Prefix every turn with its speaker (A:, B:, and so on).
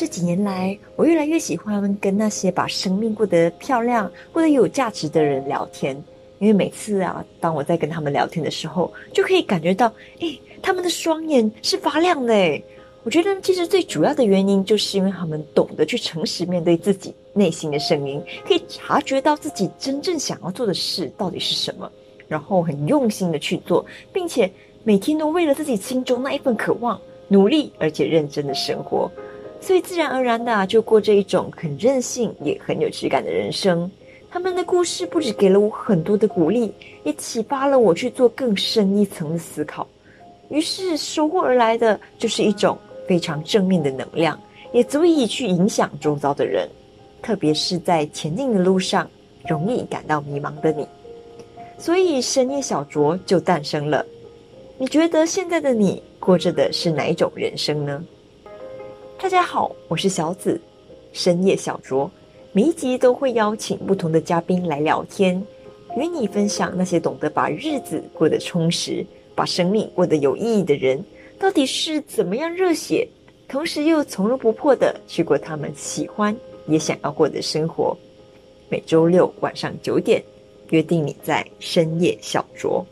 A: 这几年来，我越来越喜欢跟那些把生命过得漂亮、过得有价值的人聊天，因为每次啊，当我在跟他们聊天的时候，就可以感觉到，诶，他们的双眼是发亮的。我觉得其实最主要的原因，就是因为他们懂得去诚实面对自己内心的声音，可以察觉到自己真正想要做的事到底是什么，然后很用心的去做，并且每天都为了自己心中那一份渴望努力而且认真的生活。所以自然而然的，就过着一种很任性也很有质感的人生。他们的故事不止给了我很多的鼓励，也启发了我去做更深一层的思考。于是收获而来的就是一种非常正面的能量，也足以去影响周遭的人，特别是在前进的路上容易感到迷茫的你。所以深夜小酌就诞生了。你觉得现在的你过着的是哪一种人生呢？大家好，我是小紫，深夜小酌，每一集都会邀请不同的嘉宾来聊天，与你分享那些懂得把日子过得充实、把生命过得有意义的人，到底是怎么样热血，同时又从容不迫的去过他们喜欢也想要过的生活。每周六晚上九点，约定你在深夜小酌。